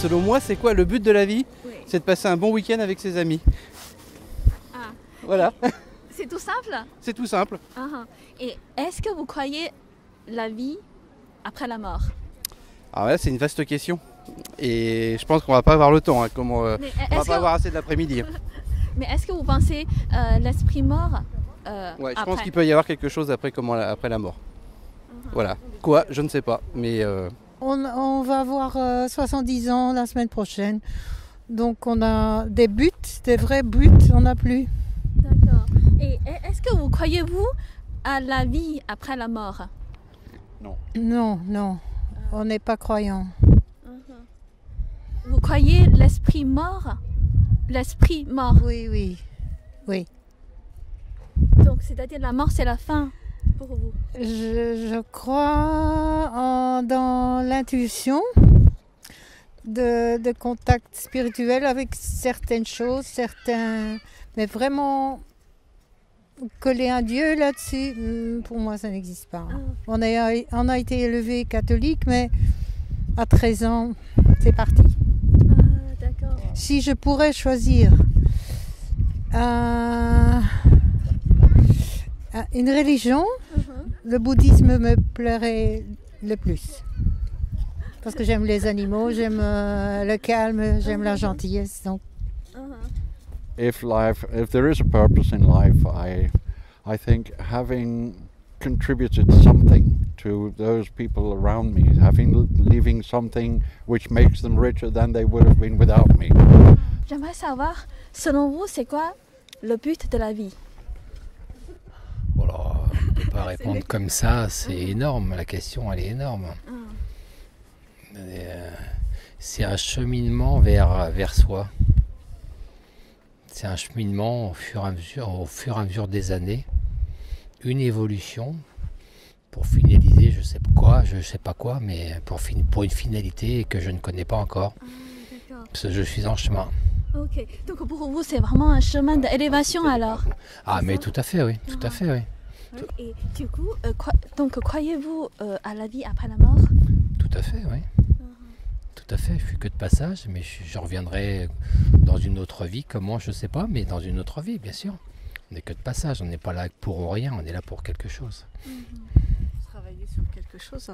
Selon moi, c'est quoi le but de la vie Oui. C'est de passer un bon week-end avec ses amis. Ah. Voilà, C'est tout simple? C'est tout simple. Ah, ah. Et est-ce que vous croyez la vie après la mort? Alors là, c'est une vaste question. Et je pense qu'on va pas avoir le temps. hein, comment, euh, Mais on va pas que, avoir assez de l'après-midi. mais est-ce que vous pensez euh, l'esprit mort euh, Ouais, je après pense qu'il peut y avoir quelque chose après, comment, après la mort. Mhm. Voilà. Quoi Je ne sais pas. Mais euh, On, on va avoir euh, 70 ans la semaine prochaine. Donc on a des buts, des vrais buts, on n'a plus. D'accord. Et est-ce que vous croyez-vous à la vie après la mort? Non, non, on n'est pas croyant. Vous croyez l'esprit mort? L'esprit mort. Oui, oui, oui. Donc, c'est-à-dire la mort, c'est la fin pour vous. Je, je crois en- dans l'intuition de, de contact spirituel avec certaines choses, certains... Mais vraiment, coller un Dieu là-dessus, hmm, pour moi, ça n'existe pas. Ah. On a, on a été élevé catholique, mais à 13 ans, c'est parti. Ah. Si je pourrais choisir un- un- une religion, le bouddhisme me plairait le plus. Parce que j'aime les animaux, j'aime euh, le calme, j'aime la gentillesse. Donc, if life if there is a purpose in life i i think having contributed something to those people around me having leaving something which makes them richer than they would have been without me J'aimerais savoir, selon vous, c'est quoi le but de la vie? Voilà, on ne peut pas répondre comme ça, c'est énorme, la question elle est énorme. Euh, C'est un cheminement vers, vers soi. C'est un cheminement au fur, et à mesure, au fur et à mesure des années. Une évolution pour finaliser, je sais quoi, je sais pas quoi, mais pour, fin- pour une finalité que je ne connais pas encore. D'accord. Parce que je suis en chemin. Ok. Donc, pour vous, c'est vraiment un chemin d'élévation alors? Ah, mais tout à fait, oui, tout à fait, oui. Et du coup, euh, donc, croyez-vous euh, à la vie après la mort? Tout à fait, oui. Tout à fait, je suis que de passage, mais je, je reviendrai dans une autre vie, comment, je sais pas, mais dans une autre vie, bien sûr. On n'est que de passage, on n'est pas là pour rien, on est là pour quelque chose. Travailler sur quelque chose.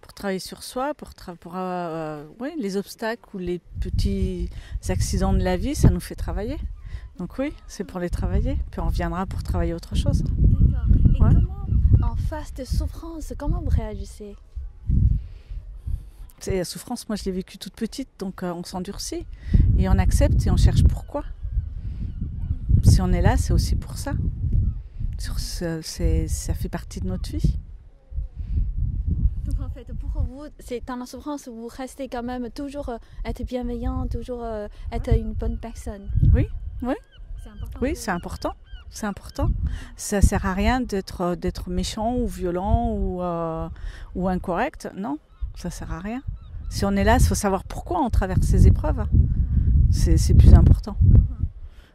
Pour travailler sur soi, pour, tra- pour euh, ouais, les obstacles ou les petits accidents de la vie, ça nous fait travailler. Donc oui, c'est pour les travailler. Puis on reviendra pour travailler autre chose. D'accord. Et Ouais. comment, en face de souffrance, comment vous réagissez? La souffrance, moi je l'ai vécue toute petite, donc euh, on s'endurcit et on accepte et on cherche pourquoi. Si on est là, c'est aussi pour ça. Ça fait partie de notre vie. Donc, en fait, pour vous, c'est dans la souffrance, vous restez quand même toujours euh, être bienveillant, toujours euh, être une bonne personne. Oui, oui. C'est important. Oui, c'est important. C'est important. Ça sert à rien d'être d'être méchant ou violent ou, euh, ou incorrect. Non, ça sert à rien. Si on est là, il faut savoir pourquoi on traverse ces épreuves. C'est c'est plus important.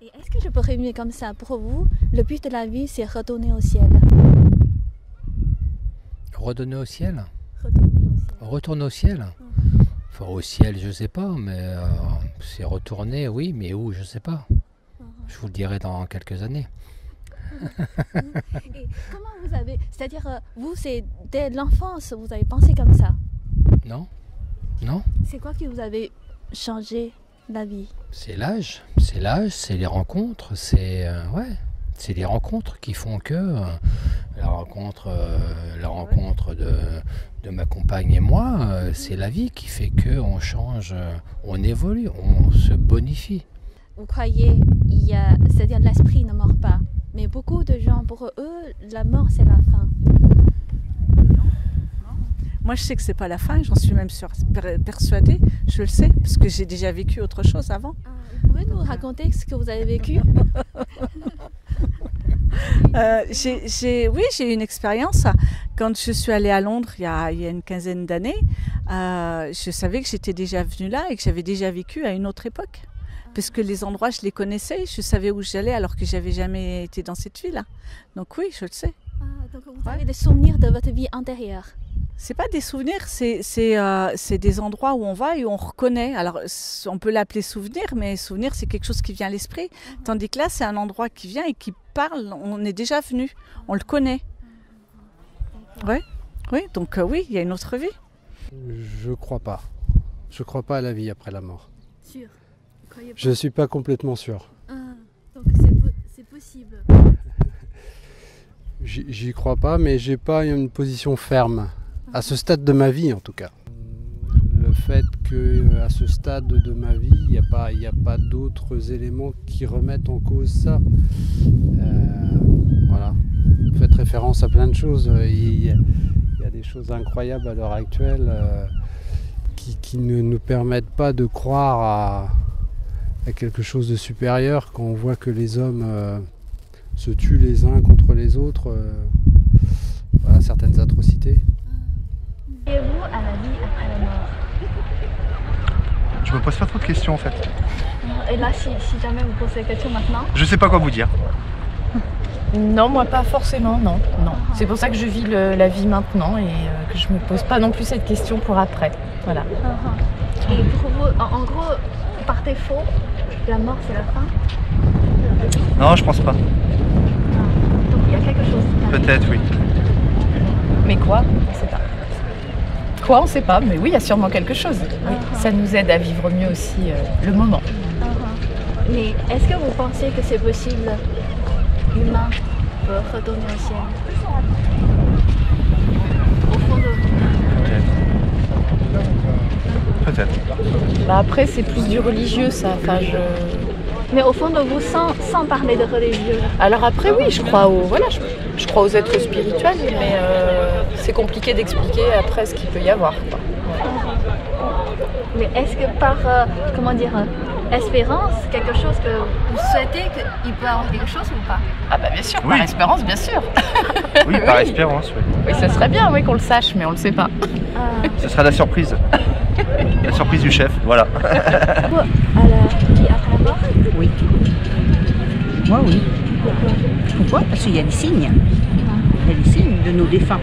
Et est-ce que je peux résumer comme ça Pour vous, le but de la vie, c'est retourner au ciel. Redonner au ciel? Retourner au ciel. Retourner au ciel Enfin, au ciel, je sais pas, mais euh, c'est retourner, oui, mais où, je sais pas. Je vous le dirai dans quelques années. Et comment vous avez, c'est-à-dire euh, vous, c'est dès l'enfance, vous avez pensé comme ça? Non Non C'est quoi qui vous avez changé la vie? C'est l'âge, c'est l'âge, c'est les rencontres, c'est euh, ouais, c'est les rencontres qui font que euh, la rencontre, euh, la rencontre de, de ma compagne et moi, euh, c'est la vie qui fait que on change, on évolue, on se bonifie. Vous croyez, il y a, c'est-à-dire l'esprit ne meurt pas. Mais beaucoup de gens, pour eux, la mort c'est la fin. Moi, je sais que c'est pas la fin. J'en suis même sur- per- persuadée. Je le sais parce que j'ai déjà vécu autre chose avant. vous pouvez nous raconter ce que vous avez vécu? Euh, j'ai, oui, j'ai eu une expérience. Quand je suis allée à Londres il y a, il y a une quinzaine d'années, euh, je savais que j'étais déjà venue là et que j'avais déjà vécu à une autre époque. Parce que les endroits, je les connaissais, je savais où j'allais alors que j'avais jamais été dans cette ville-là. Donc oui, je le sais. Ah, donc vous avez des souvenirs de votre vie antérieure. C'est pas des souvenirs, c'est c'est euh, c'est des endroits où on va et on reconnaît. Alors on peut l'appeler souvenir, mais souvenir c'est quelque chose qui vient à l'esprit. Tandis que là c'est un endroit qui vient et qui parle. On est déjà venu, on le connaît. Ouais, oui. Donc euh, oui, il y a une autre vie. Je crois pas. Je crois pas à la vie après la mort. Sûr. Vous croyez pas Je suis pas complètement sûr. Ah, donc c'est po- c'est possible. J'y crois pas, mais j'ai pas une position ferme. À ce stade de ma vie, en tout cas. Le fait que à ce stade de ma vie, il n'y a pas, pas d'autres éléments qui remettent en cause ça. Euh, voilà. Vous faites référence à plein de choses. Il y a, des choses incroyables à l'heure actuelle euh, qui, ne nous permettent pas de croire à, à quelque chose de supérieur quand on voit que les hommes euh, se tuent les uns contre les autres. euh, voilà, certaines atrocités. Croyez-vous à la vie après la mort Je me pose pas trop de questions en fait. Et là, si, si jamais vous posez la question maintenant, Je sais pas quoi vous dire. Non, moi pas forcément, non. non. C'est pour ça que je vis le- la vie maintenant et euh, que je me pose pas non plus cette question pour après. Voilà. et pour vous, en, en gros, par défaut, la mort c'est la fin? Non, je pense pas. Il y a quelque chose. Peut-être, oui. Mais quoi On sait pas. Quoi On sait pas, mais oui, il y a sûrement quelque chose. Oui. Ça nous aide à vivre mieux aussi euh, le moment. Uh-huh. Mais est-ce que vous pensez que c'est possible L'humain peut retourner au ciel? Au fond de vous. Peut-être. Bah après, c'est plus du religieux, ça. Enfin, je... Mais au fond de vous, sans, sans parler de religieux. Alors après, oui, je crois aux, voilà, je, je crois aux êtres spirituels, mais euh, c'est compliqué d'expliquer après ce qu'il peut y avoir. quoi. Mais est-ce que par, euh, comment dire, euh, espérance, quelque chose que vous souhaitez qu'il peut y avoir quelque chose ou pas? Ah bah bien sûr, Oui. par espérance, bien sûr. Oui, par espérance, oui. Oui, ça serait bien, oui, qu'on le sache, mais on le sait pas. Ah, Ce sera la surprise. La surprise du chef, voilà. à la vie après la mort Oui. Moi, oui. Pourquoi? Parce qu'il y a des signes. Il y a des signes de nos défunts.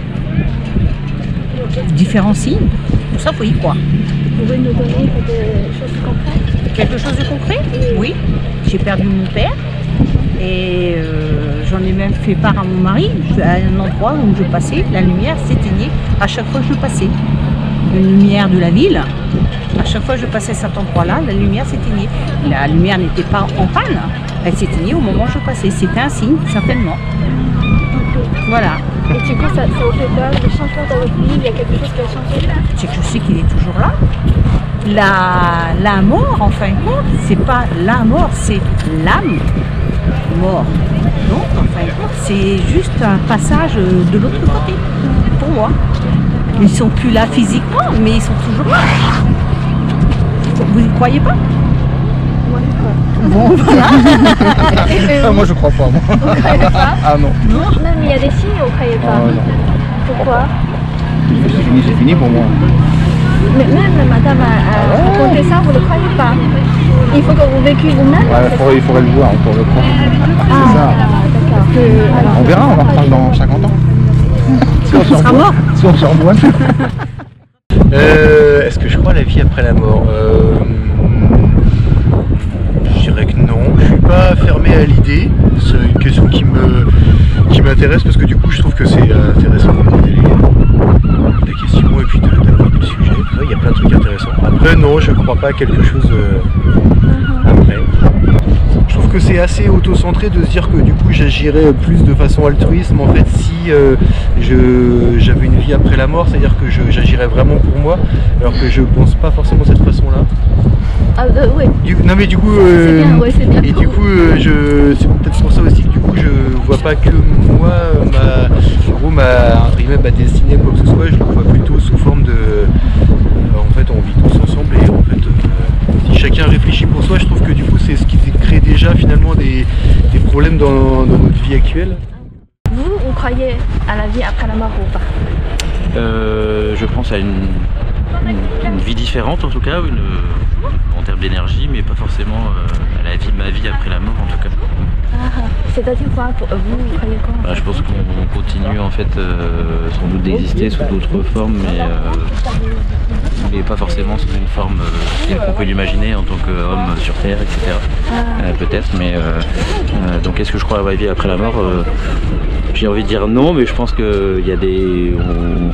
Différents signes. Tout ça, il faut y croire. Vous pouvez nous donner des choses concrètes Quelque chose de concret? Oui. J'ai perdu mon père. Et euh, j'en ai même fait part à mon mari. À un endroit où je passais, la lumière s'éteignait à chaque fois que je passais. Une lumière de la ville. À chaque fois que je passais cet endroit-là, la lumière s'éteignait. La lumière n'était pas en panne. Elle s'éteignait au moment où je passais. C'était un signe, certainement. Voilà. Et du coup, ça, ça vous fait peur, le changement dans votre vie, il y a quelque chose qui a changé? C'est que je sais qu'il est toujours là. La, la mort, en fin de compte, c'est pas la mort, c'est l'âme mort. Donc, en fin de compte, c'est juste un passage de l'autre côté, pour moi. Ils sont plus là physiquement, mais ils sont toujours là. Vous y croyez pas Bon, voilà. Ah, moi, je crois pas, moi. Vous croyez pas Ah non. Même il y a des signes, vous croyez pas non. Pourquoi C'est fini, c'est fini pour moi. Mais même madame a, a raconté ça, vous ne le croyez pas Il faut que vous vécuiez vous-même Ouais, il faudrait, il faudrait le voir pour le croire. Ah, ça. d'accord. Alors, On verra, on va reprendre dans 50 ans. Si on sera mort. Si on. Euh, la vie après la mort Euh, Je dirais que non. Je suis pas fermé à l'idée. C'est une question qui me qui m'intéresse parce que du coup je trouve que c'est intéressant les questions et puis de- d'aborder le sujet. Ouais, Il y a plein de trucs intéressants. Après non, je crois pas à quelque chose euh, après. Je trouve que c'est assez auto-centré de se dire que du coup j'agirais plus de façon altruisme en fait si euh, je j'avais une vie après la mort, c'est-à-dire que je- j'agirais vraiment pour moi, alors que je pense pas forcément de cette façon-là. ah, euh, oui, Du- non mais du coup, c'est euh, bien, ouais, c'est bien. et du coup, euh, je, c'est peut-être pour ça aussi coup, je vois pas que moi, euh, ma, en gros, ma, ma destinée, quoi que ce soit, je le vois plutôt sous forme de, euh, en fait, on vit tous ensemble et en fait, euh, si chacun réfléchit pour soi, je trouve que du coup, c'est ce qui crée déjà finalement des, des problèmes dans, dans notre vie actuelle. Vous, vous croyez à la vie après la mort ou pas? Euh, je pense à une, une- une vie différente en tout cas, une, en termes d'énergie, mais pas forcément euh, vie après la mort en tout cas. Ah, C'est-à-dire quoi pour vous, vous croyez quoi Bah, je pense qu'on continue en fait euh, sans doute d'exister sous d'autres formes, mais, euh, mais pas forcément sous une forme euh, telle qu'on peut l'imaginer en tant qu'homme sur Terre, etc. Euh, Peut-être, mais euh, euh, donc est-ce que je crois à la vie après la mort Euh, J'ai envie de dire non, mais je pense qu'il y a des, on,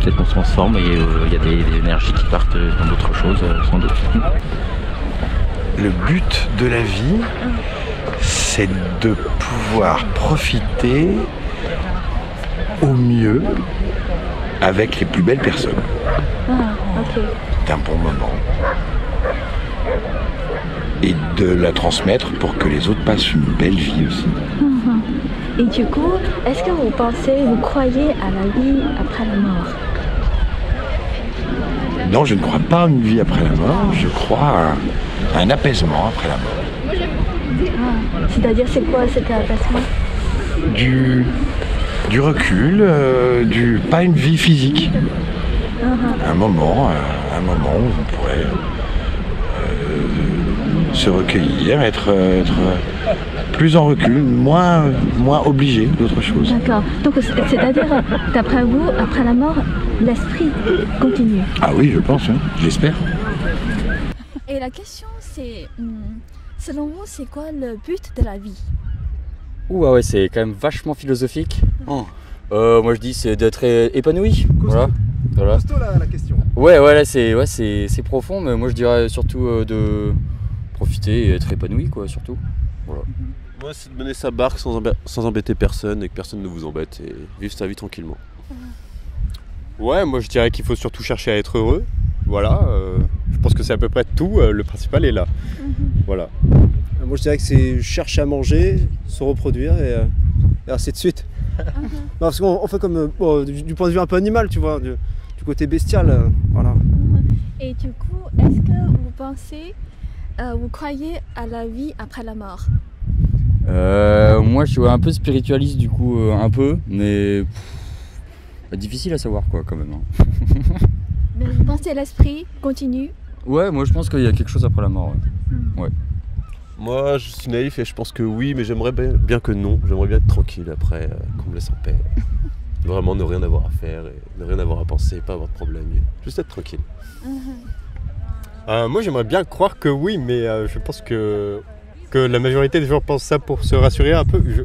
peut-être qu'on se transforme et euh, il y a des, des énergies qui partent dans d'autres choses, sans doute. Le but de la vie, c'est de pouvoir profiter au mieux avec les plus belles personnes Ah, ok. d'un bon moment et de la transmettre pour que les autres passent une belle vie aussi. Mhm. Et du coup, est-ce que vous pensez, vous croyez à la vie après la mort? Non, je ne crois pas à une vie après la mort, je crois à un apaisement après la mort. Ah, C'est-à-dire, c'est quoi cet abaissement Du, du recul, euh, du, pas une vie physique. Un moment, euh, un moment où on pourrait euh, se recueillir, être, être plus en recul, moins, moins obligé d'autre chose. D'accord. Donc, c'est- c'est-à-dire, d'après vous, après la mort, l'esprit continue. Ah oui, je pense, hein, j'espère. Et la question, c'est, hmm, selon vous, c'est quoi le but de la vie? Ouh, ah ouais, c'est quand même vachement philosophique. Euh, moi je dis c'est d'être épanoui. Voilà. voilà. la, la question. Ouais, ouais, là c'est ouais, c'est c'est profond, mais moi je dirais surtout euh, de profiter et être épanoui, quoi, surtout. Voilà. Moi, c'est de mener sa barque sans, embêter personne et que personne ne vous embête et vivre sa vie tranquillement. Ouais, moi je dirais qu'il faut surtout chercher à être heureux. Voilà, euh, je pense que c'est à peu près tout. euh, le principal est là. Voilà. Euh, Moi je dirais que c'est chercher à manger, se reproduire et, euh, et ainsi de suite. non, parce qu'on on fait comme euh, bon, du, du point de vue un peu animal, tu vois, du, du côté bestial, euh, voilà. Et du coup, est-ce que vous pensez, euh, vous croyez à la vie après la mort? Euh, moi je suis un peu spiritualiste du coup, un peu, mais pff, difficile à savoir quoi quand même. hein. Mais vous pensez à l'esprit continue? Ouais, moi je pense qu'il y a quelque chose après la mort. ouais. Ouais. Moi, je suis naïf et je pense que oui, mais j'aimerais bien, que non. J'aimerais bien être tranquille après, euh, qu'on me laisse en paix. Vraiment ne rien avoir à faire et ne rien avoir à penser, pas avoir de problème. Juste être tranquille. Euh, moi j'aimerais bien croire que oui, mais euh, je pense que, que la majorité des gens pensent ça pour se rassurer un peu. Je-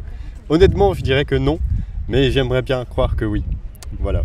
honnêtement, je dirais que non, mais j'aimerais bien croire que oui. Voilà.